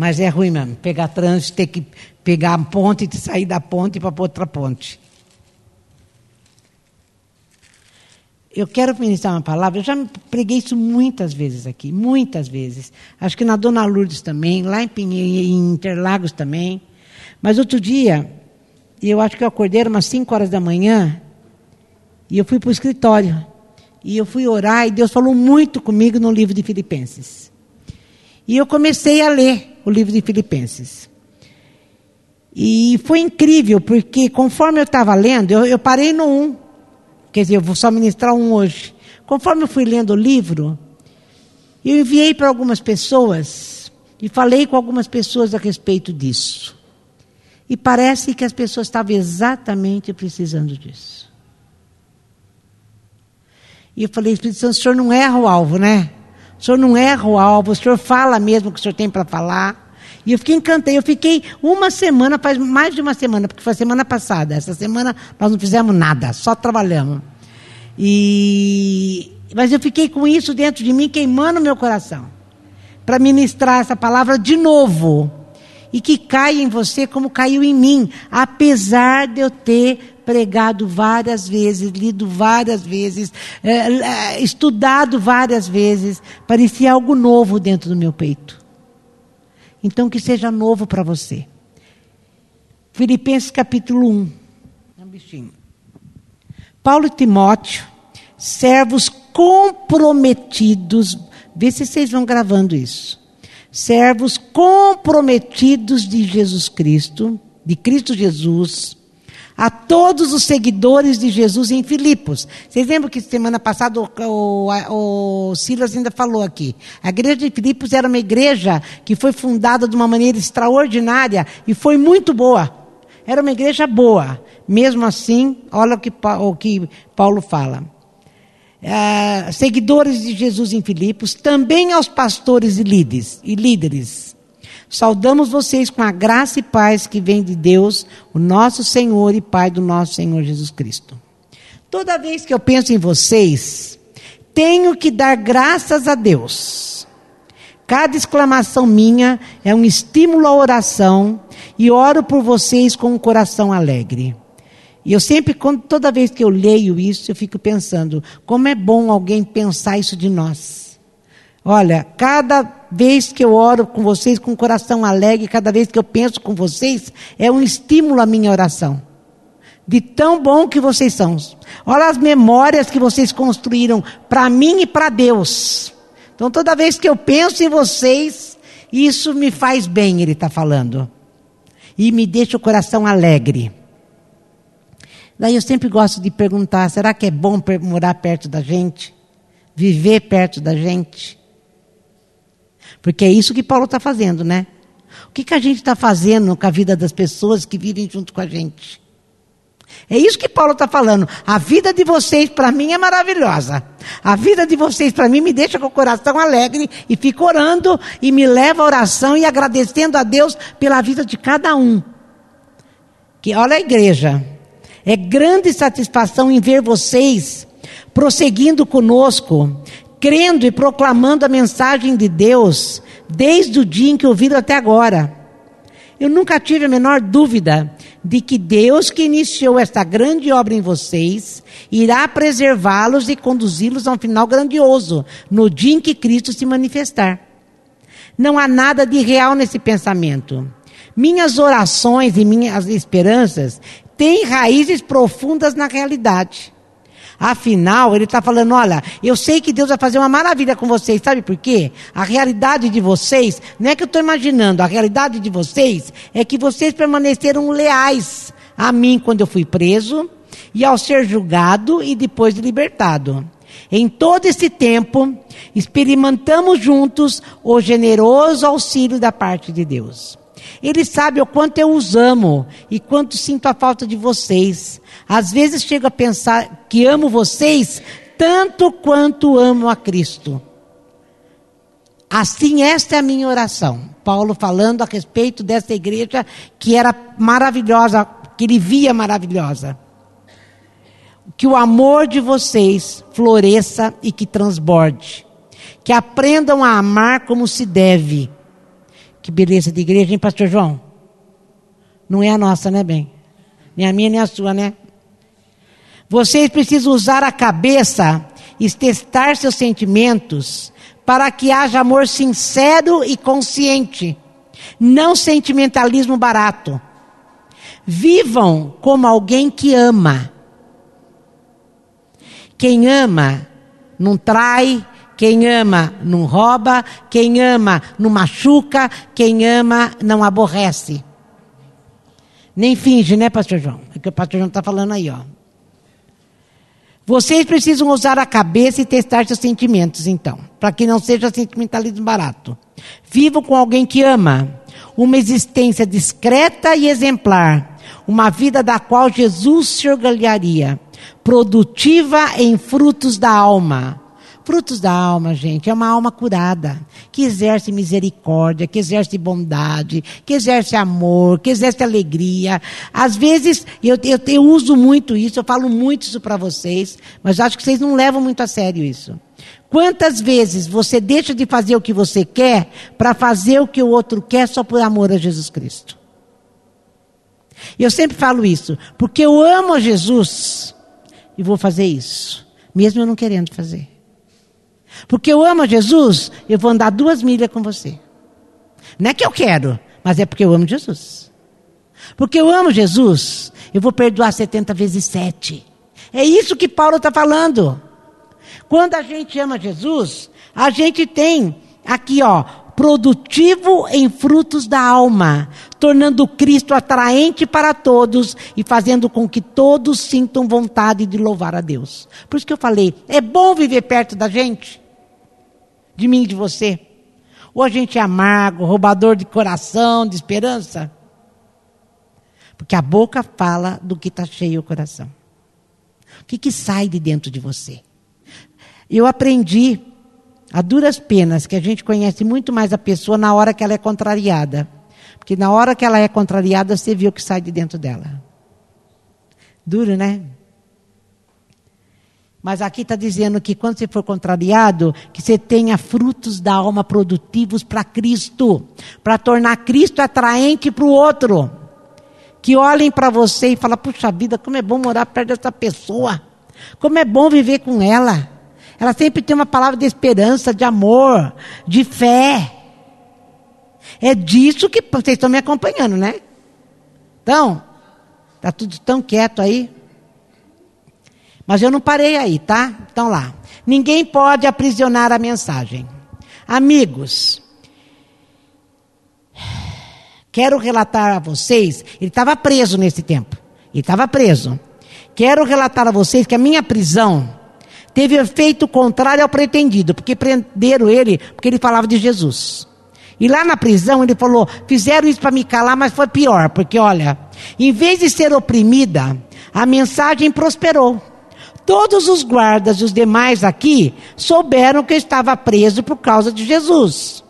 Mas é ruim mesmo, pegar trânsito, ter que pegar a ponte e sair da ponte para outra ponte. Eu quero ministrar uma palavra, eu já preguei isso muitas vezes aqui, muitas vezes. Acho que na Dona Lourdes também, lá em, Pinhe, em Interlagos também. Mas outro dia, eu acho que eu acordei umas 5 horas da manhã e eu fui para o escritório. E eu fui orar e Deus falou muito comigo no livro de Filipenses. E eu comecei a ler o livro de Filipenses. E foi incrível, porque conforme eu estava lendo, eu, eu parei no 1. Quer dizer, eu vou só ministrar um hoje. Conforme eu fui lendo o livro, eu enviei para algumas pessoas e falei com algumas pessoas a respeito disso. E parece que as pessoas estavam exatamente precisando disso. E eu falei, Espírito Santo, o senhor não erra o alvo, né? O senhor não erra o alvo, o senhor fala mesmo o que o senhor tem para falar. E eu fiquei encantada. Eu fiquei uma semana, faz mais de uma semana, porque foi a semana passada. Essa semana nós não fizemos nada, só trabalhamos. E... Mas eu fiquei com isso dentro de mim, queimando meu coração. Para ministrar essa palavra de novo. E que caia em você como caiu em mim. Apesar de eu ter pregado várias vezes, lido várias vezes, é, estudado várias vezes, parecia algo novo dentro do meu peito. Então que seja novo para você. Filipenses capítulo 1. Um. Paulo e Timóteo, servos comprometidos, vê se vocês vão gravando isso. Servos comprometidos de Jesus Cristo, de Cristo Jesus, a todos os seguidores de Jesus em Filipos. Vocês lembram que semana passada o, o, o, Silas ainda falou aqui? A igreja de Filipos era uma igreja que foi fundada de uma maneira extraordinária e foi muito boa. Era uma igreja boa. Mesmo assim, olha o que, o que Paulo fala. Uh, seguidores de Jesus em Filipos, também aos pastores e líderes, e líderes Saudamos vocês com a graça e paz que vem de Deus, o nosso Senhor e Pai do nosso Senhor Jesus Cristo. Toda vez que eu penso em vocês, tenho que dar graças a Deus. Cada exclamação minha é um estímulo à oração e oro por vocês com um coração alegre. E eu sempre, toda vez que eu leio isso, eu fico pensando, como é bom alguém pensar isso de nós. Olha, cada vez que eu oro com vocês com o coração alegre, cada vez que eu penso com vocês, é um estímulo à minha oração. De tão bom que vocês são. Olha as memórias que vocês construíram para mim e para Deus. Então, toda vez que eu penso em vocês, isso me faz bem, ele está falando. E me deixa o coração alegre. Daí eu sempre gosto de perguntar: será que é bom morar perto da gente? Viver perto da gente? Porque é isso que Paulo está fazendo, né? O que, que a gente está fazendo com a vida das pessoas que vivem junto com a gente? É isso que Paulo está falando. A vida de vocês, para mim, é maravilhosa. A vida de vocês, para mim, me deixa com o coração alegre e fico orando e me leva à oração e agradecendo a Deus pela vida de cada um. Que olha a igreja. É grande satisfação em ver vocês prosseguindo conosco, crendo e proclamando a mensagem de Deus desde o dia em que ouviram até agora. Eu nunca tive a menor dúvida de que Deus que iniciou esta grande obra em vocês irá preservá-los e conduzi-los a um final grandioso no dia em que Cristo se manifestar. Não há nada de real nesse pensamento. Minhas orações e minhas esperanças têm raízes profundas na realidade. Afinal, ele está falando: olha, eu sei que Deus vai fazer uma maravilha com vocês, sabe por quê? A realidade de vocês, não é que eu estou imaginando, a realidade de vocês é que vocês permaneceram leais a mim quando eu fui preso e ao ser julgado e depois libertado. Em todo esse tempo, experimentamos juntos o generoso auxílio da parte de Deus. Ele sabe o quanto eu os amo e quanto sinto a falta de vocês. Às vezes chego a pensar que amo vocês tanto quanto amo a Cristo. Assim, esta é a minha oração. Paulo falando a respeito dessa igreja que era maravilhosa, que ele via maravilhosa. Que o amor de vocês floresça e que transborde. Que aprendam a amar como se deve Que beleza de igreja, hein, pastor João? Não é a nossa, né, bem? Nem a minha, nem a sua, né? Vocês precisam usar a cabeça e testar seus sentimentos para que haja amor sincero e consciente, não sentimentalismo barato. Vivam como alguém que ama. Quem ama não trai, quem ama não rouba, quem ama não machuca, quem ama não aborrece. Nem finge, né, pastor João? É que o pastor João está falando aí, ó. Vocês precisam usar a cabeça e testar seus sentimentos, então, para que não seja sentimentalismo barato. Vivam com alguém que ama, uma existência discreta e exemplar, uma vida da qual Jesus se orgulharia, produtiva em frutos da alma. Frutos da alma, gente, é uma alma curada, que exerce misericórdia, que exerce bondade, que exerce amor, que exerce alegria. Às vezes, eu, eu, eu uso muito isso, eu falo muito isso para vocês, mas acho que vocês não levam muito a sério isso. Quantas vezes você deixa de fazer o que você quer para fazer o que o outro quer só por amor a Jesus Cristo? Eu sempre falo isso, porque eu amo a Jesus e vou fazer isso, mesmo eu não querendo fazer. Porque eu amo Jesus, eu vou andar duas milhas com você. Não é que eu quero, mas é porque eu amo Jesus. Porque eu amo Jesus, eu vou perdoar 70 vezes 7. É isso que Paulo está falando. Quando a gente ama Jesus, a gente tem aqui, ó, produtivo em frutos da alma, tornando Cristo atraente para todos e fazendo com que todos sintam vontade de louvar a Deus. Por isso que eu falei, é bom viver perto da gente de mim e de você? Ou a gente é amargo, roubador de coração, de esperança? Porque a boca fala do que está cheio o coração. O que, que sai de dentro de você? Eu aprendi, a duras penas, que a gente conhece muito mais a pessoa na hora que ela é contrariada. Porque na hora que ela é contrariada, você vê o que sai de dentro dela. Duro, né? Mas aqui está dizendo que quando você for contrariado, que você tenha frutos da alma produtivos para Cristo, para tornar Cristo atraente para o outro. Que olhem para você e falem, puxa vida, como é bom morar perto dessa pessoa. Como é bom viver com ela. Ela sempre tem uma palavra de esperança, de amor, de fé. É disso que vocês estão me acompanhando, né? Então, está tudo tão quieto aí. Mas eu não parei aí, tá? Então lá. Ninguém pode aprisionar a mensagem. Amigos, quero relatar a vocês, ele estava preso nesse tempo. Ele estava preso. Quero relatar a vocês que a minha prisão teve efeito contrário ao pretendido, porque prenderam ele porque ele falava de Jesus. E lá na prisão ele falou: fizeram isso para me calar, mas foi pior, porque olha, em vez de ser oprimida, a mensagem prosperou. Todos os guardas e os demais aqui souberam que eu estava preso por causa de Jesus.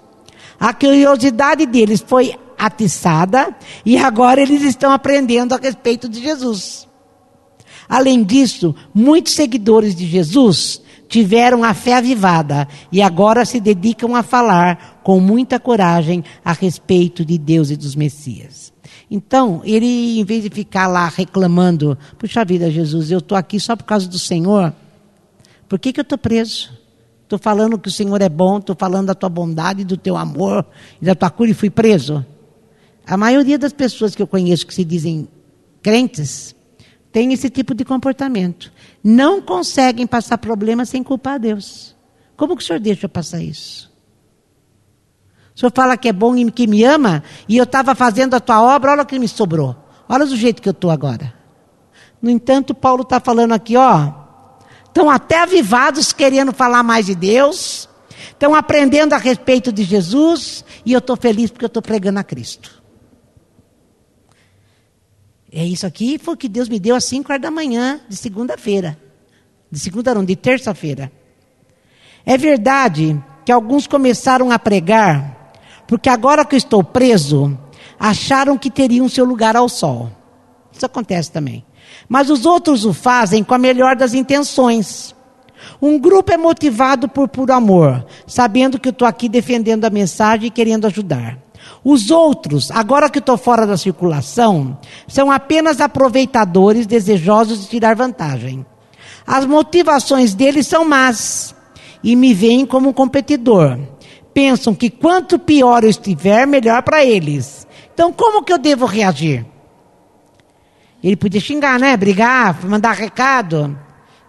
A curiosidade deles foi atiçada e agora eles estão aprendendo a respeito de Jesus. Além disso, muitos seguidores de Jesus tiveram a fé avivada e agora se dedicam a falar com muita coragem a respeito de Deus e dos Messias. Então, ele, em vez de ficar lá reclamando, puxa vida, Jesus, eu estou aqui só por causa do Senhor, por que, que eu estou preso? Estou falando que o Senhor é bom, estou falando da tua bondade, do teu amor e da tua cura e fui preso. A maioria das pessoas que eu conheço que se dizem crentes tem esse tipo de comportamento. Não conseguem passar problemas sem culpar a Deus. Como que o senhor deixa eu passar isso? O senhor fala que é bom e que me ama, e eu estava fazendo a tua obra, olha o que me sobrou. Olha do jeito que eu estou agora. No entanto, Paulo está falando aqui, ó. Estão até avivados querendo falar mais de Deus, estão aprendendo a respeito de Jesus, e eu estou feliz porque eu estou pregando a Cristo. É isso aqui, foi o que Deus me deu às 5 horas da manhã de segunda-feira. De segunda não, de terça-feira. É verdade que alguns começaram a pregar porque agora que eu estou preso, acharam que teriam seu lugar ao sol. Isso acontece também. Mas os outros o fazem com a melhor das intenções. Um grupo é motivado por puro amor, sabendo que eu estou aqui defendendo a mensagem e querendo ajudar. Os outros, agora que estou fora da circulação, são apenas aproveitadores desejosos de tirar vantagem. As motivações deles são más e me veem como um competidor. Pensam que quanto pior eu estiver, melhor para eles. Então, como que eu devo reagir? Ele podia xingar, né? Brigar, mandar recado.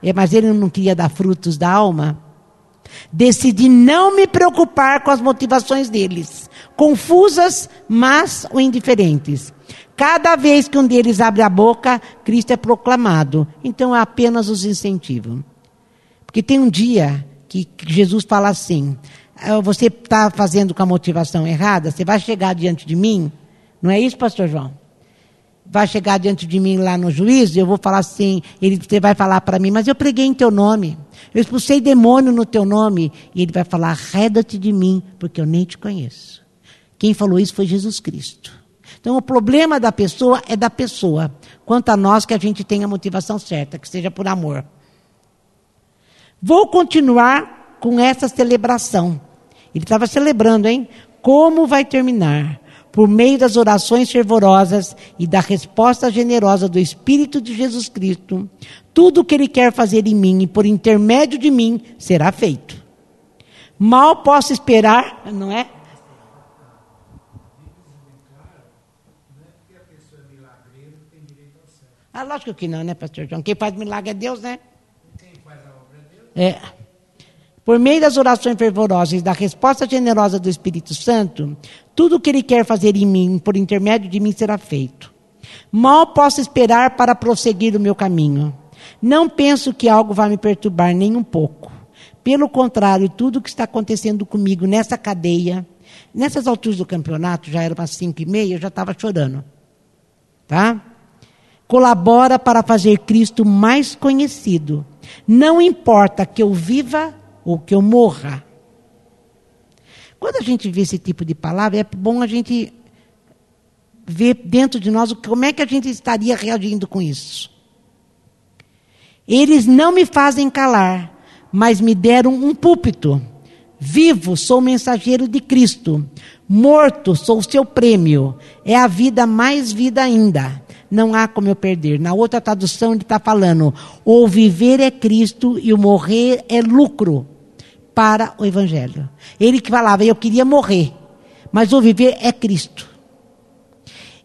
É, mas ele não queria dar frutos da alma. Decidi não me preocupar com as motivações deles, confusas, mas ou indiferentes. Cada vez que um deles abre a boca, Cristo é proclamado. Então eu apenas os incentivo. Porque tem um dia que Jesus fala assim: ah, você está fazendo com a motivação errada, você vai chegar diante de mim. Não é isso, pastor João? vai chegar diante de mim lá no juízo, eu vou falar assim, ele você vai falar para mim, mas eu preguei em teu nome, eu expulsei demônio no teu nome, e ele vai falar, arreda-te de mim, porque eu nem te conheço. Quem falou isso foi Jesus Cristo. Então o problema da pessoa é da pessoa, quanto a nós que a gente tenha a motivação certa, que seja por amor. Vou continuar com essa celebração. Ele estava celebrando, hein? Como vai terminar? por meio das orações fervorosas e da resposta generosa do Espírito de Jesus Cristo, tudo o que Ele quer fazer em mim e por intermédio de mim será feito. Mal posso esperar, não é? Ah, lógico que não, né, pastor João? Quem faz milagre é Deus, né? Quem faz a obra é Deus. É. Por meio das orações fervorosas e da resposta generosa do Espírito Santo, tudo o que Ele quer fazer em mim, por intermédio de mim, será feito. Mal posso esperar para prosseguir o meu caminho. Não penso que algo vai me perturbar nem um pouco. Pelo contrário, tudo o que está acontecendo comigo nessa cadeia, nessas alturas do campeonato, já era umas cinco e meia, eu já estava chorando. Tá? Colabora para fazer Cristo mais conhecido. Não importa que eu viva ou que eu morra. Quando a gente vê esse tipo de palavra, é bom a gente ver dentro de nós como é que a gente estaria reagindo com isso. Eles não me fazem calar, mas me deram um púlpito. Vivo, sou mensageiro de Cristo. Morto, sou o seu prêmio. É a vida mais vida ainda. Não há como eu perder. Na outra tradução ele está falando: o viver é Cristo e o morrer é lucro para o Evangelho. Ele que falava, eu queria morrer, mas o viver é Cristo.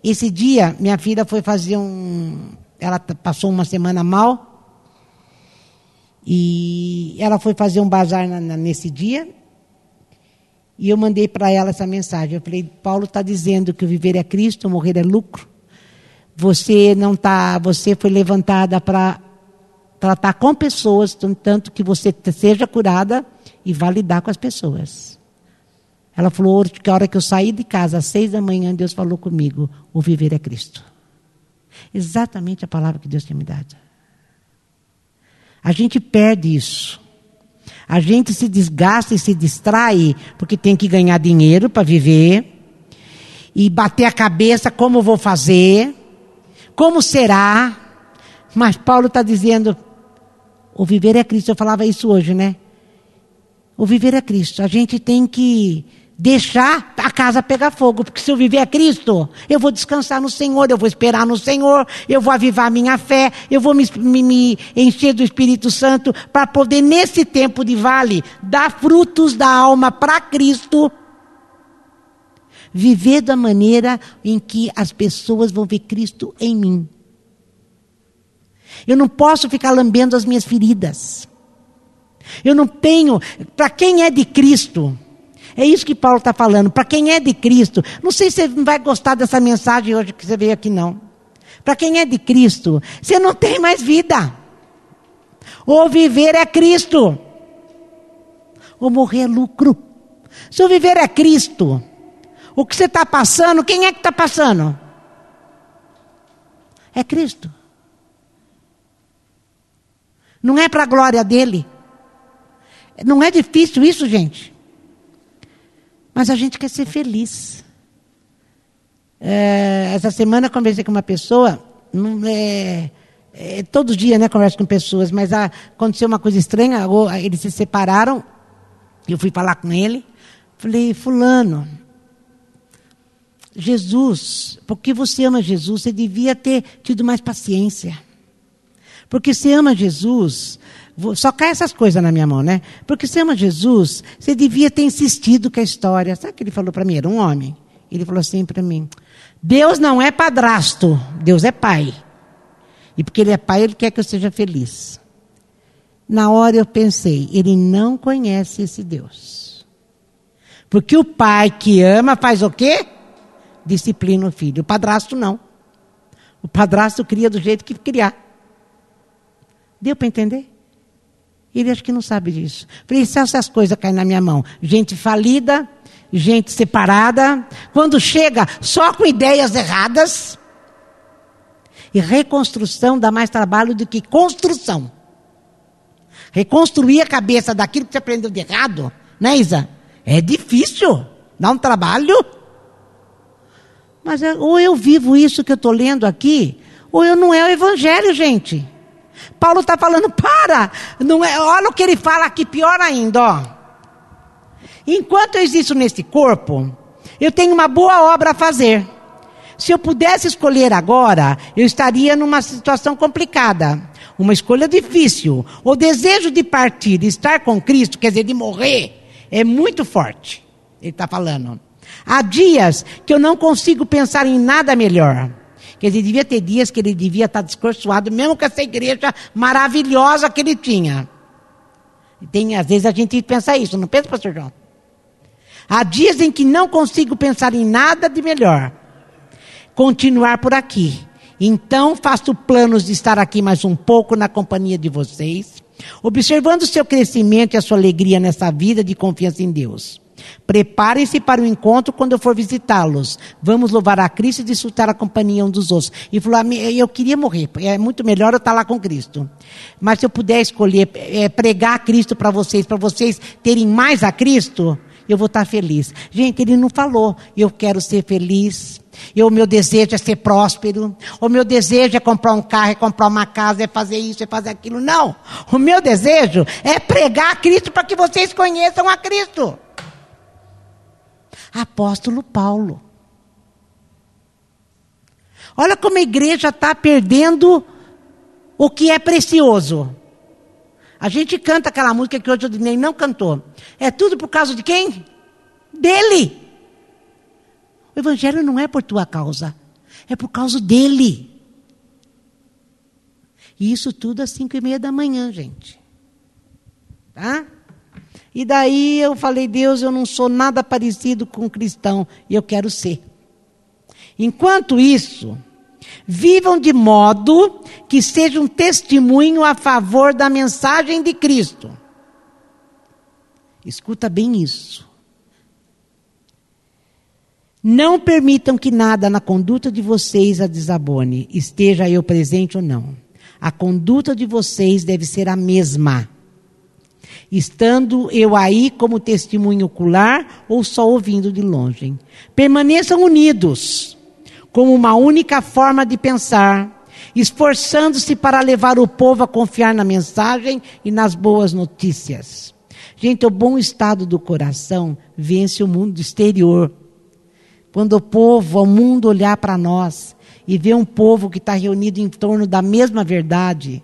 Esse dia, minha filha foi fazer um. Ela passou uma semana mal. E ela foi fazer um bazar na, na, nesse dia. E eu mandei para ela essa mensagem. Eu falei: Paulo está dizendo que o viver é Cristo, morrer é lucro. Você não tá, você foi levantada para tratar com pessoas, tanto que você seja curada e validar com as pessoas. Ela falou que a hora que eu saí de casa, às seis da manhã, Deus falou comigo: o viver é Cristo. Exatamente a palavra que Deus tinha me dado. A gente perde isso. A gente se desgasta e se distrai porque tem que ganhar dinheiro para viver e bater a cabeça como vou fazer, como será. Mas Paulo está dizendo: o viver é Cristo. Eu falava isso hoje, né? O viver é Cristo. A gente tem que deixar a casa pegar fogo, porque se eu viver é Cristo, eu vou descansar no Senhor, eu vou esperar no Senhor, eu vou avivar minha fé, eu vou me, me, me encher do Espírito Santo para poder, nesse tempo de vale, dar frutos da alma para Cristo. Viver da maneira em que as pessoas vão ver Cristo em mim. Eu não posso ficar lambendo as minhas feridas. Eu não tenho. Para quem é de Cristo, é isso que Paulo está falando. Para quem é de Cristo, não sei se você vai gostar dessa mensagem hoje que você veio aqui, não. Para quem é de Cristo, você não tem mais vida. Ou viver é Cristo, ou morrer é lucro. Se o viver é Cristo, o que você está passando, quem é que está passando? É Cristo. Não é para a glória dele. Não é difícil isso, gente. Mas a gente quer ser feliz. É, essa semana conversei com uma pessoa, é, é, todo dia né, converso com pessoas, mas a, aconteceu uma coisa estranha, eles se separaram, eu fui falar com ele, falei, fulano, Jesus, porque você ama Jesus, você devia ter tido mais paciência. Porque você ama Jesus, só cai essas coisas na minha mão, né? Porque você ama Jesus, você devia ter insistido com a história. Sabe o que ele falou para mim? Era um homem. Ele falou assim para mim: Deus não é padrasto, Deus é pai. E porque ele é pai, ele quer que eu seja feliz. Na hora eu pensei, ele não conhece esse Deus. Porque o pai que ama faz o quê? Disciplina o filho. O padrasto não. O padrasto cria do jeito que criar. Deu para entender? Ele acho que não sabe disso. Falei, se essas coisas caem na minha mão, gente falida, gente separada, quando chega só com ideias erradas, e reconstrução dá mais trabalho do que construção. Reconstruir a cabeça daquilo que você aprendeu de errado, né, Isa? É difícil, dá um trabalho. Mas é, ou eu vivo isso que eu estou lendo aqui, ou eu não é o evangelho, gente. Paulo está falando, para! Não é, olha o que ele fala aqui, pior ainda, ó. Enquanto eu existo nesse corpo, eu tenho uma boa obra a fazer. Se eu pudesse escolher agora, eu estaria numa situação complicada. Uma escolha difícil. O desejo de partir, de estar com Cristo, quer dizer, de morrer, é muito forte. Ele está falando. Há dias que eu não consigo pensar em nada melhor. Quer dizer, devia ter dias que ele devia estar descorçoado, mesmo com essa igreja maravilhosa que ele tinha. Tem, às vezes a gente pensa isso, não pensa, pastor João? Há dias em que não consigo pensar em nada de melhor. Continuar por aqui. Então faço planos de estar aqui mais um pouco na companhia de vocês, observando o seu crescimento e a sua alegria nessa vida de confiança em Deus. Preparem-se para o encontro quando eu for visitá-los. Vamos louvar a Cristo e desfrutar a companhia um dos outros. E falou: Eu queria morrer, é muito melhor eu estar lá com Cristo. Mas se eu puder escolher é, pregar a Cristo para vocês, para vocês terem mais a Cristo, eu vou estar feliz. Gente, ele não falou, eu quero ser feliz. O meu desejo é ser próspero. O meu desejo é comprar um carro, é comprar uma casa, é fazer isso, é fazer aquilo. Não. O meu desejo é pregar a Cristo para que vocês conheçam a Cristo. Apóstolo Paulo. Olha como a igreja está perdendo o que é precioso. A gente canta aquela música que hoje o Dinei não cantou. É tudo por causa de quem? Dele. O evangelho não é por tua causa, é por causa dele. E isso tudo às cinco e meia da manhã, gente. Tá? E daí eu falei, Deus, eu não sou nada parecido com um cristão e eu quero ser. Enquanto isso, vivam de modo que seja um testemunho a favor da mensagem de Cristo. Escuta bem isso. Não permitam que nada na conduta de vocês a desabone, esteja eu presente ou não. A conduta de vocês deve ser a mesma estando eu aí como testemunho ocular ou só ouvindo de longe. Permaneçam unidos, como uma única forma de pensar, esforçando-se para levar o povo a confiar na mensagem e nas boas notícias. Gente, o bom estado do coração vence o mundo exterior. Quando o povo, o mundo olhar para nós e ver um povo que está reunido em torno da mesma verdade,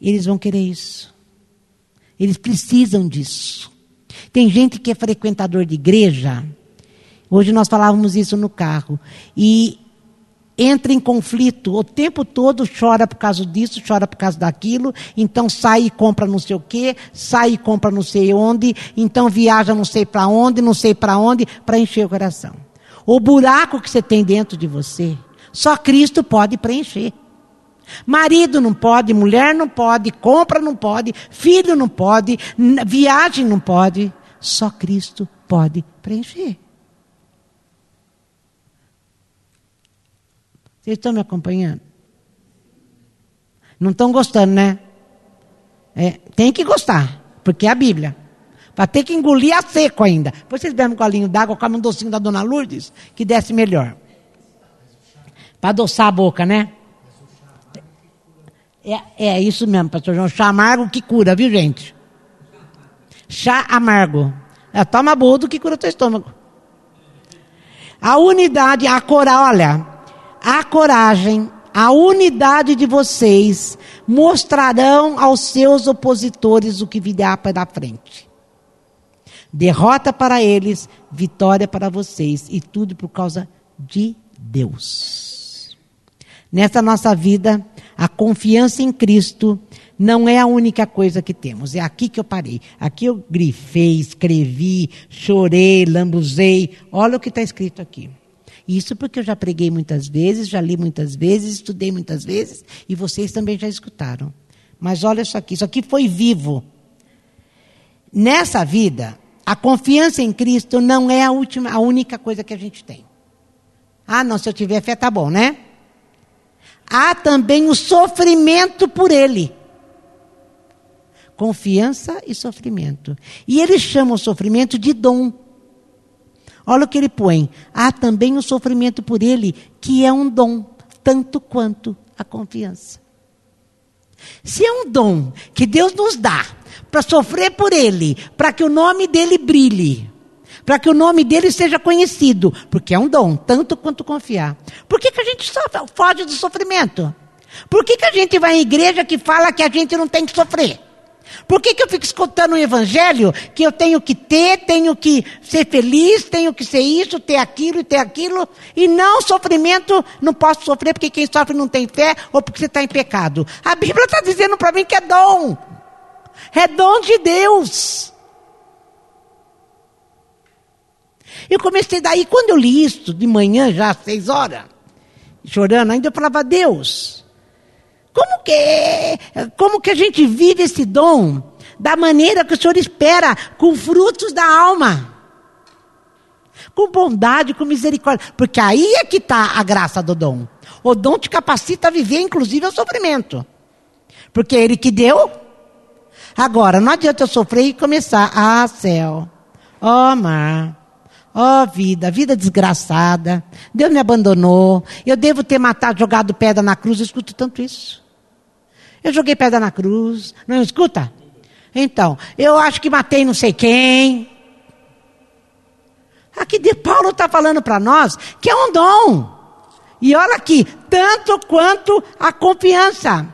eles vão querer isso. Eles precisam disso. Tem gente que é frequentador de igreja. Hoje nós falávamos isso no carro. E entra em conflito o tempo todo, chora por causa disso, chora por causa daquilo, então sai e compra não sei o quê, sai e compra não sei onde, então viaja não sei para onde, não sei para onde, para encher o coração. O buraco que você tem dentro de você, só Cristo pode preencher. Marido não pode, mulher não pode, compra não pode, filho não pode, viagem não pode. Só Cristo pode preencher. Vocês estão me acompanhando? Não estão gostando, né? É, tem que gostar, porque é a Bíblia. Para ter que engolir a seco ainda. Depois vocês bebem um colinho d'água, comem um docinho da Dona Lourdes, que desce melhor. Para adoçar a boca, né? É, é isso mesmo, pastor João. Chá amargo que cura, viu, gente? Chá amargo. É, toma boldo que cura o teu estômago. a unidade, a coragem, olha, a coragem, a unidade de vocês mostrarão aos seus opositores o que virá para frente. Derrota para eles, vitória para vocês, e tudo por causa de Deus. Nessa nossa vida, a confiança em Cristo não é a única coisa que temos. É aqui que eu parei. Aqui eu grifei, escrevi, chorei, lambuzei. Olha o que está escrito aqui. Isso porque eu já preguei muitas vezes, já li muitas vezes, estudei muitas vezes e vocês também já escutaram. Mas olha isso aqui, isso aqui foi vivo. Nessa vida, a confiança em Cristo não é a, última, a única coisa que a gente tem. Ah, não, se eu tiver fé, tá bom, né? Há também o sofrimento por Ele. Confiança e sofrimento. E ele chama o sofrimento de dom. Olha o que ele põe. Há também o sofrimento por ele, que é um dom, tanto quanto a confiança. Se é um dom que Deus nos dá para sofrer por ele, para que o nome dele brilhe, para que o nome dele seja conhecido, porque é um dom, tanto quanto confiar. Por que, que a gente sofre, foge do sofrimento? Por que, que a gente vai em igreja que fala que a gente não tem que sofrer? Por que, que eu fico escutando o evangelho que eu tenho que ter, tenho que ser feliz, tenho que ser isso, ter aquilo e ter aquilo, e não sofrimento, não posso sofrer porque quem sofre não tem fé ou porque você está em pecado? A Bíblia está dizendo para mim que é dom, é dom de Deus. Eu comecei daí, quando eu li isso de manhã, já às seis horas, chorando, ainda eu falava, Deus, como que, como que a gente vive esse dom da maneira que o Senhor espera, com frutos da alma? Com bondade, com misericórdia. Porque aí é que está a graça do dom. O dom te capacita a viver, inclusive, o sofrimento. Porque é Ele que deu. Agora, não adianta eu sofrer e começar. Ah, céu. Oh, mar. Ó oh, vida, vida desgraçada. Deus me abandonou. Eu devo ter matado, jogado pedra na cruz. Eu escuto tanto isso. Eu joguei pedra na cruz. Não escuta? Então, eu acho que matei não sei quem. Aqui de Paulo está falando para nós que é um dom. E olha aqui, tanto quanto a confiança.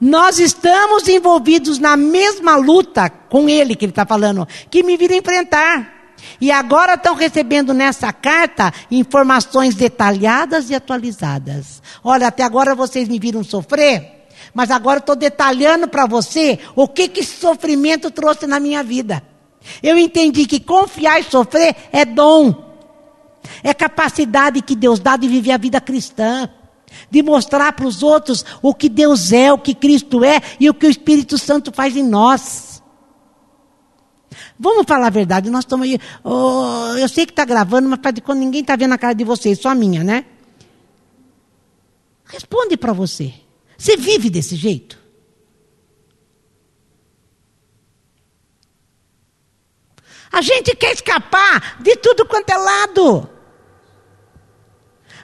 Nós estamos envolvidos na mesma luta com ele que ele está falando, que me vira enfrentar. E agora estão recebendo nessa carta informações detalhadas e atualizadas. Olha, até agora vocês me viram sofrer. Mas agora estou detalhando para você o que, que esse sofrimento trouxe na minha vida. Eu entendi que confiar e sofrer é dom. É capacidade que Deus dá de viver a vida cristã. De mostrar para os outros o que Deus é, o que Cristo é e o que o Espírito Santo faz em nós. Vamos falar a verdade, nós estamos aí. Oh, eu sei que está gravando, mas para quando ninguém está vendo a cara de vocês, só a minha, né? Responde para você. Você vive desse jeito? A gente quer escapar de tudo quanto é lado.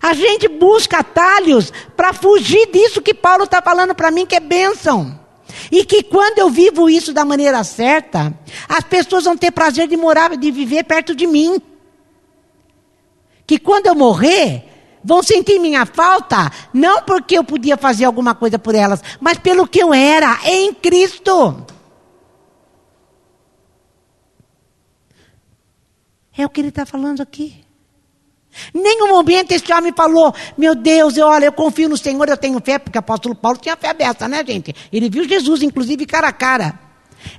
A gente busca atalhos para fugir disso que Paulo está falando para mim, que é bênção. E que quando eu vivo isso da maneira certa, as pessoas vão ter prazer de morar, de viver perto de mim. Que quando eu morrer, Vão sentir minha falta, não porque eu podia fazer alguma coisa por elas, mas pelo que eu era em Cristo. É o que ele está falando aqui. Nenhum momento esse homem falou, meu Deus, eu, olha, eu confio no Senhor, eu tenho fé, porque o apóstolo Paulo tinha fé aberta, né, gente? Ele viu Jesus, inclusive, cara a cara.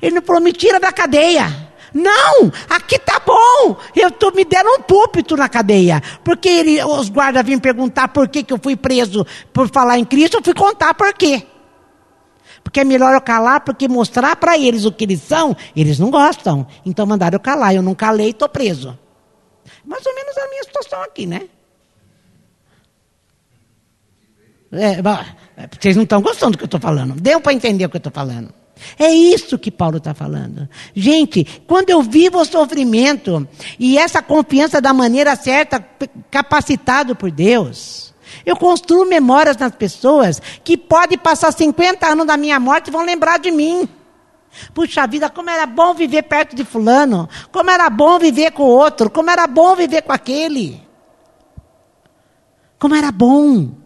Ele não falou, me tira da cadeia. Não, aqui tá bom. Eu tô, me deram um púlpito na cadeia. Porque ele, os guardas vinham perguntar por que, que eu fui preso por falar em Cristo, eu fui contar por quê. Porque é melhor eu calar, porque mostrar para eles o que eles são, eles não gostam. Então mandaram eu calar. Eu não calei estou preso. Mais ou menos a minha situação aqui, né? É, é vocês não estão gostando do que eu estou falando. Deu para entender o que eu estou falando. É isso que Paulo está falando. Gente, quando eu vivo o sofrimento e essa confiança da maneira certa, capacitado por Deus, eu construo memórias nas pessoas que podem passar 50 anos da minha morte e vão lembrar de mim. Puxa vida, como era bom viver perto de fulano, como era bom viver com o outro, como era bom viver com aquele. Como era bom.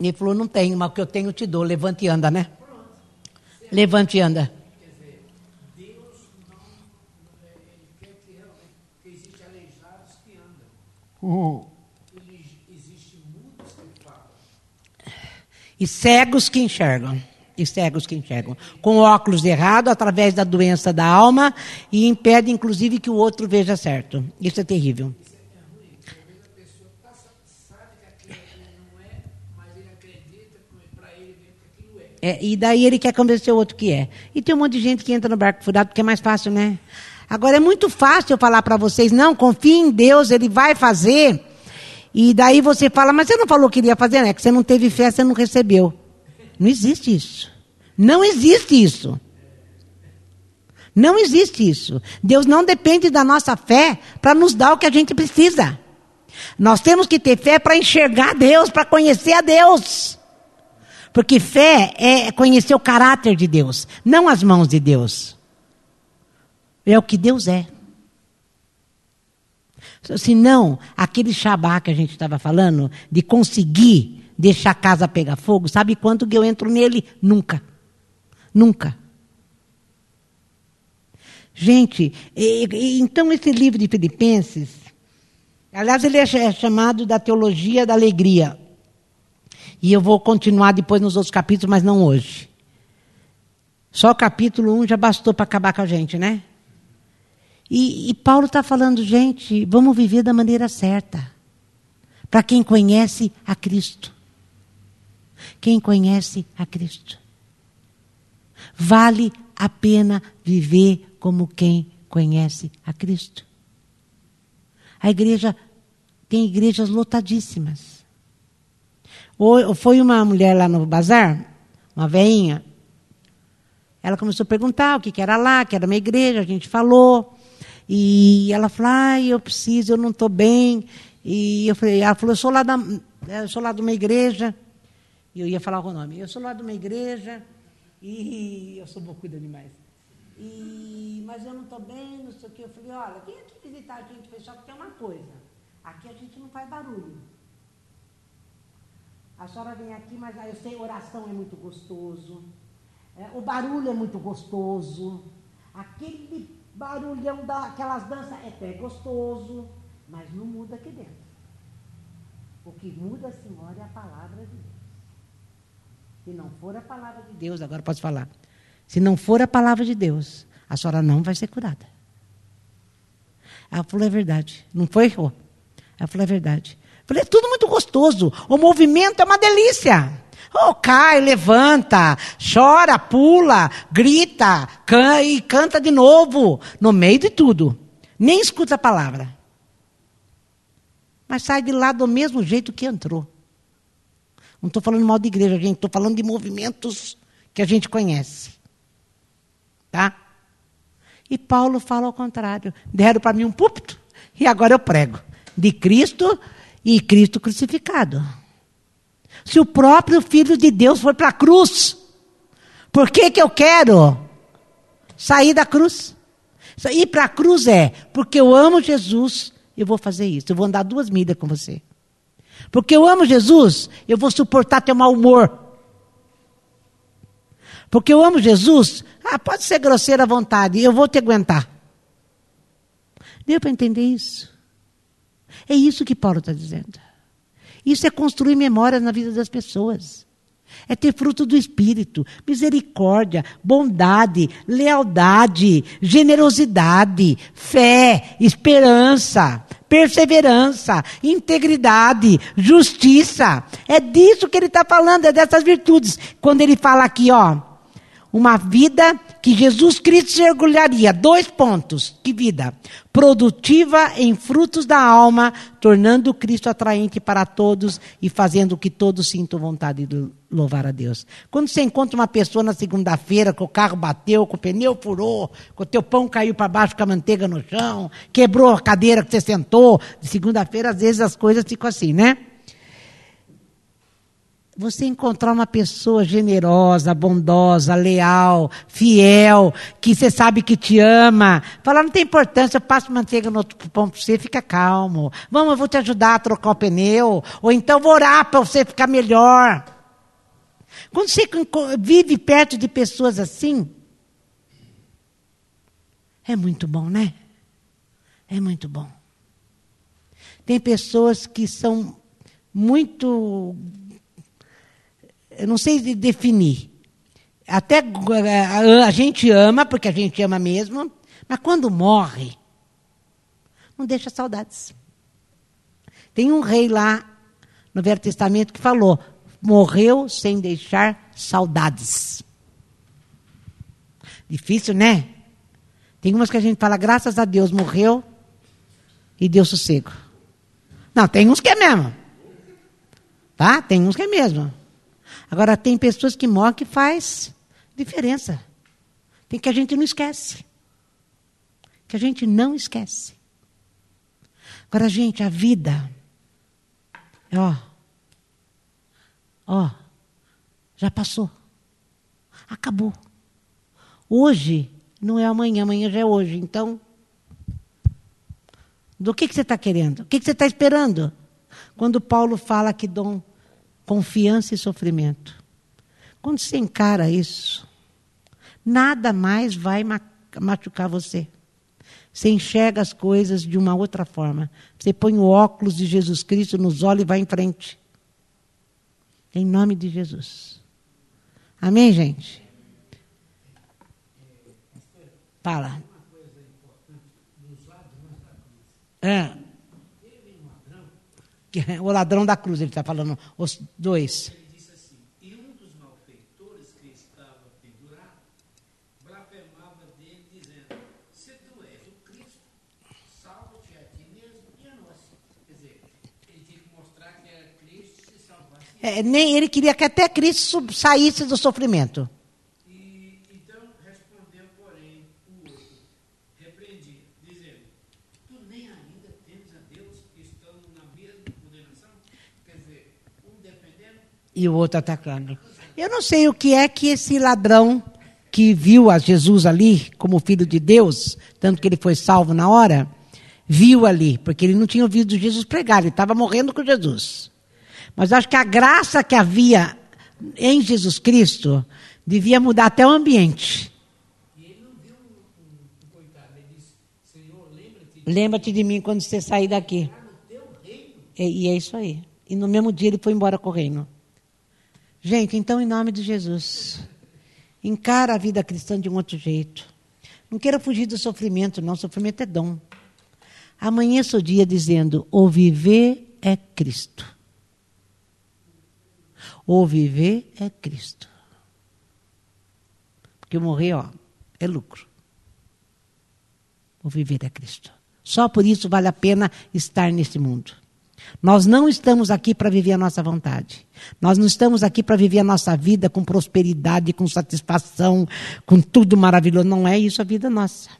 Ele falou, não tenho, mas o que eu tenho te dou. Levante e anda, né? Levante e anda. E cegos que enxergam. E cegos que enxergam. Com óculos errados, através da doença da alma, e impede, inclusive, que o outro veja certo. Isso é terrível. É, e daí ele quer convencer o outro que é. E tem um monte de gente que entra no barco furado porque é mais fácil, né? Agora é muito fácil eu falar para vocês, não, confie em Deus, Ele vai fazer. E daí você fala, mas você não falou que iria fazer, né? Que você não teve fé, você não recebeu. Não existe isso. Não existe isso. Não existe isso. Deus não depende da nossa fé para nos dar o que a gente precisa. Nós temos que ter fé para enxergar Deus, para conhecer a Deus. Porque fé é conhecer o caráter de Deus, não as mãos de Deus. É o que Deus é. Se não, aquele Shabá que a gente estava falando, de conseguir deixar a casa pegar fogo, sabe quanto que eu entro nele? Nunca. Nunca. Gente, e, e, então esse livro de Filipenses, aliás, ele é chamado da teologia da alegria. E eu vou continuar depois nos outros capítulos, mas não hoje. Só o capítulo 1 já bastou para acabar com a gente, né? E, e Paulo está falando, gente, vamos viver da maneira certa. Para quem conhece a Cristo. Quem conhece a Cristo. Vale a pena viver como quem conhece a Cristo. A igreja tem igrejas lotadíssimas. Foi uma mulher lá no bazar, uma veinha. Ela começou a perguntar o que era lá, que era uma igreja, a gente falou. E ela falou, ah, eu preciso, eu não estou bem. E eu falei, ela falou, eu sou lá, da, eu sou lá de uma igreja. E eu ia falar o nome. Eu sou lá de uma igreja e eu sou bocuda demais. E, mas eu não estou bem, não sei o que. Eu falei, olha, vem aqui visitar a gente, só que tem uma coisa. Aqui a gente não faz barulho. A senhora vem aqui, mas eu sei, oração é muito gostoso. É, o barulho é muito gostoso. Aquele barulhão daquelas danças é até gostoso, mas não muda aqui dentro. O que muda, senhora, é a palavra de Deus. Se não for a palavra de Deus, agora posso falar. Se não for a palavra de Deus, a senhora não vai ser curada. Ela falou, é verdade. Não foi, errou. Ela falou, é verdade. Falei, é tudo muito gostoso. O movimento é uma delícia. Oh, cai, levanta, chora, pula, grita, can e canta de novo, no meio de tudo. Nem escuta a palavra. Mas sai de lá do mesmo jeito que entrou. Não estou falando mal de igreja, gente, estou falando de movimentos que a gente conhece. Tá? E Paulo fala ao contrário. Deram para mim um púlpito e agora eu prego. De Cristo e Cristo crucificado. Se o próprio Filho de Deus foi para a cruz, por que, que eu quero sair da cruz? Ir para a cruz é porque eu amo Jesus, eu vou fazer isso. Eu vou andar duas milhas com você. Porque eu amo Jesus, eu vou suportar teu mau humor. Porque eu amo Jesus, ah, pode ser grosseiro à vontade, eu vou te aguentar. Deu para entender isso? É isso que Paulo está dizendo. Isso é construir memórias na vida das pessoas. É ter fruto do Espírito, misericórdia, bondade, lealdade, generosidade, fé, esperança, perseverança, integridade, justiça. É disso que ele está falando, é dessas virtudes. Quando ele fala aqui, ó, uma vida que Jesus Cristo se orgulharia. Dois pontos. Que vida? Produtiva em frutos da alma, tornando Cristo atraente para todos e fazendo que todos sintam vontade de louvar a Deus. Quando você encontra uma pessoa na segunda-feira que o carro bateu, que o pneu furou, que o teu pão caiu para baixo com a manteiga no chão, quebrou a cadeira que você sentou, de segunda-feira às vezes as coisas ficam assim, né? Você encontrar uma pessoa generosa, bondosa, leal, fiel, que você sabe que te ama, falar, não tem importância, eu passo manteiga no outro pão para você, fica calmo. Vamos, eu vou te ajudar a trocar o pneu, ou então vou orar para você ficar melhor. Quando você vive perto de pessoas assim, é muito bom, né? É muito bom. Tem pessoas que são muito eu não sei definir. Até eh, a gente ama, porque a gente ama mesmo, mas quando morre, não deixa saudades. Tem um rei lá no Velho Testamento que falou: morreu sem deixar saudades. Difícil, né? Tem umas que a gente fala, graças a Deus, morreu e deu sossego. Não, tem uns que é mesmo. Tá? Tem uns que é mesmo. Agora, tem pessoas que morrem que faz diferença. Tem que a gente não esquece. Que a gente não esquece. Agora, gente, a vida. Ó. Ó. Já passou. Acabou. Hoje não é amanhã, amanhã já é hoje. Então, do que, que você está querendo? O que, que você está esperando? Quando Paulo fala que dom confiança e sofrimento. Quando você encara isso, nada mais vai machucar você. Você enxerga as coisas de uma outra forma. Você põe o óculos de Jesus Cristo nos olhos e vai em frente. Em nome de Jesus. Amém, gente? Fala. É. O ladrão da cruz, ele está falando, os dois. Ele disse assim: E um dos malfeitores que estava pendurado blasfemava dele, dizendo: Se tu és o Cristo, salva-te a ti mesmo e a nós. Quer dizer, ele tinha que mostrar que era Cristo se salvasse. É, nem ele queria que até Cristo saísse do sofrimento. E o outro atacando. Eu não sei o que é que esse ladrão que viu a Jesus ali como filho de Deus, tanto que ele foi salvo na hora, viu ali, porque ele não tinha ouvido Jesus pregar, ele estava morrendo com Jesus. Mas acho que a graça que havia em Jesus Cristo devia mudar até o ambiente. Lembra-te de mim quando você sair daqui. E, e é isso aí. E no mesmo dia ele foi embora correndo. Gente, então, em nome de Jesus, encara a vida cristã de um outro jeito. Não queira fugir do sofrimento, não. O sofrimento é dom. Amanheça o dia dizendo: o viver é Cristo. O viver é Cristo. Porque morrer, ó, é lucro. O viver é Cristo. Só por isso vale a pena estar nesse mundo. Nós não estamos aqui para viver a nossa vontade. Nós não estamos aqui para viver a nossa vida com prosperidade, com satisfação, com tudo maravilhoso. Não é isso a vida nossa.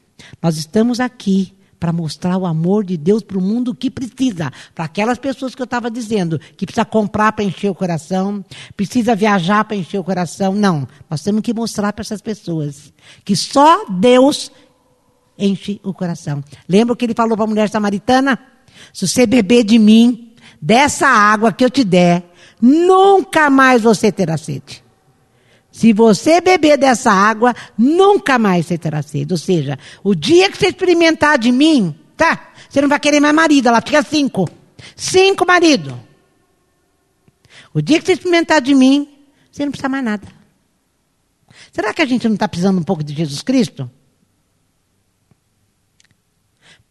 Nós estamos aqui para mostrar o amor de Deus para o mundo que precisa. Para aquelas pessoas que eu estava dizendo, que precisa comprar para encher o coração, precisa viajar para encher o coração. Não, nós temos que mostrar para essas pessoas que só Deus enche o coração. Lembra o que ele falou para a mulher samaritana? Se você beber de mim, dessa água que eu te der, nunca mais você terá sede. Se você beber dessa água, nunca mais você terá sede. Ou seja, o dia que você experimentar de mim, tá? Você não vai querer mais marido, ela fica cinco. Cinco marido. O dia que você experimentar de mim, você não precisa mais nada. Será que a gente não está precisando um pouco de Jesus Cristo?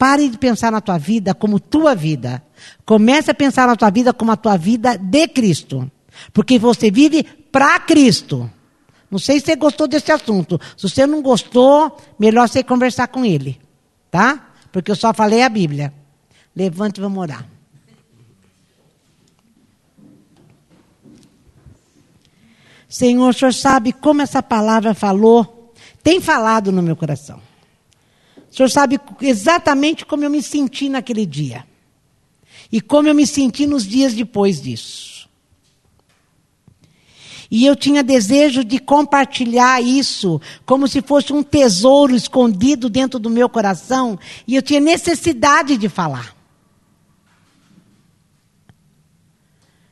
Pare de pensar na tua vida como tua vida. Comece a pensar na tua vida como a tua vida de Cristo. Porque você vive para Cristo. Não sei se você gostou desse assunto. Se você não gostou, melhor você conversar com ele. Tá? Porque eu só falei a Bíblia. Levante e vamos orar. Senhor, o Senhor sabe como essa palavra falou, tem falado no meu coração. O senhor sabe exatamente como eu me senti naquele dia. E como eu me senti nos dias depois disso. E eu tinha desejo de compartilhar isso como se fosse um tesouro escondido dentro do meu coração. E eu tinha necessidade de falar.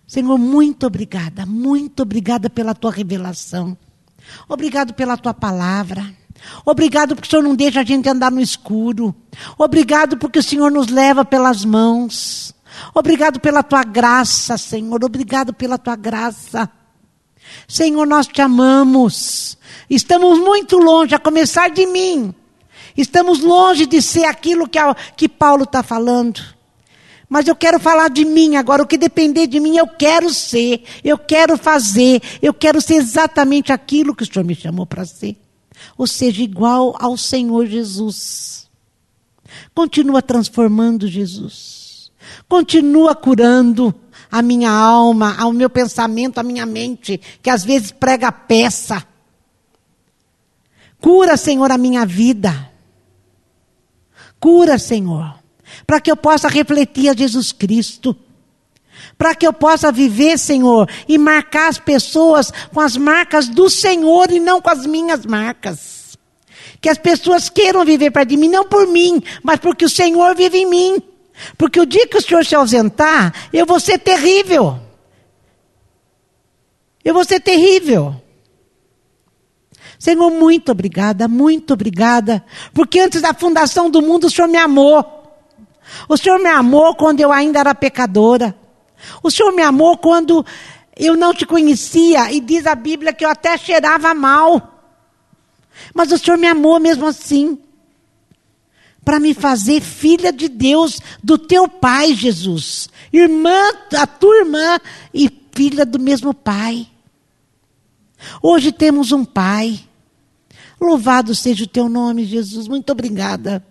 Senhor, muito obrigada, muito obrigada pela tua revelação. Obrigado pela tua palavra. Obrigado porque o Senhor não deixa a gente andar no escuro. Obrigado porque o Senhor nos leva pelas mãos. Obrigado pela tua graça, Senhor. Obrigado pela tua graça. Senhor, nós te amamos. Estamos muito longe, a começar de mim. Estamos longe de ser aquilo que, a, que Paulo está falando. Mas eu quero falar de mim agora. O que depender de mim, eu quero ser, eu quero fazer, eu quero ser exatamente aquilo que o Senhor me chamou para ser. Ou seja, igual ao Senhor Jesus. Continua transformando Jesus. Continua curando a minha alma, ao meu pensamento, a minha mente, que às vezes prega peça. Cura, Senhor, a minha vida. Cura, Senhor, para que eu possa refletir a Jesus Cristo. Para que eu possa viver, Senhor, e marcar as pessoas com as marcas do Senhor e não com as minhas marcas. Que as pessoas queiram viver para de mim, não por mim, mas porque o Senhor vive em mim. Porque o dia que o Senhor se ausentar, eu vou ser terrível. Eu vou ser terrível. Senhor, muito obrigada, muito obrigada, porque antes da fundação do mundo o Senhor me amou. O Senhor me amou quando eu ainda era pecadora. O Senhor me amou quando eu não te conhecia e diz a Bíblia que eu até cheirava mal. Mas o Senhor me amou mesmo assim para me fazer filha de Deus, do teu pai, Jesus. Irmã, a tua irmã e filha do mesmo pai. Hoje temos um pai. Louvado seja o teu nome, Jesus. Muito obrigada.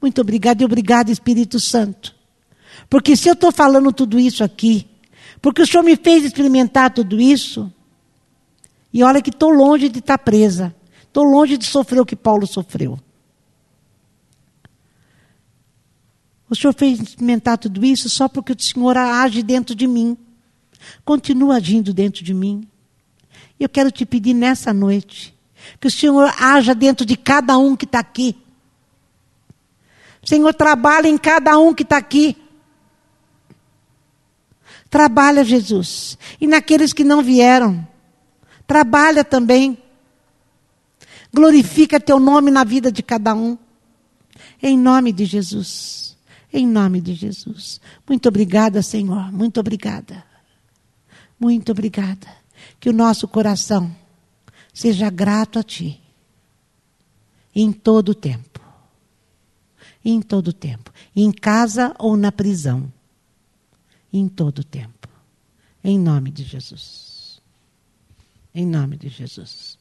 Muito obrigada e obrigada, Espírito Santo. Porque se eu estou falando tudo isso aqui, porque o Senhor me fez experimentar tudo isso, e olha que estou longe de estar presa, estou longe de sofrer o que Paulo sofreu. O Senhor fez experimentar tudo isso só porque o Senhor age dentro de mim. Continua agindo dentro de mim. E eu quero te pedir nessa noite que o Senhor haja dentro de cada um que está aqui. Senhor trabalha em cada um que está aqui. Trabalha, Jesus. E naqueles que não vieram. Trabalha também. Glorifica teu nome na vida de cada um. Em nome de Jesus. Em nome de Jesus. Muito obrigada, Senhor. Muito obrigada. Muito obrigada. Que o nosso coração seja grato a Ti. Em todo o tempo. Em todo o tempo. Em casa ou na prisão. Em todo o tempo. Em nome de Jesus. Em nome de Jesus.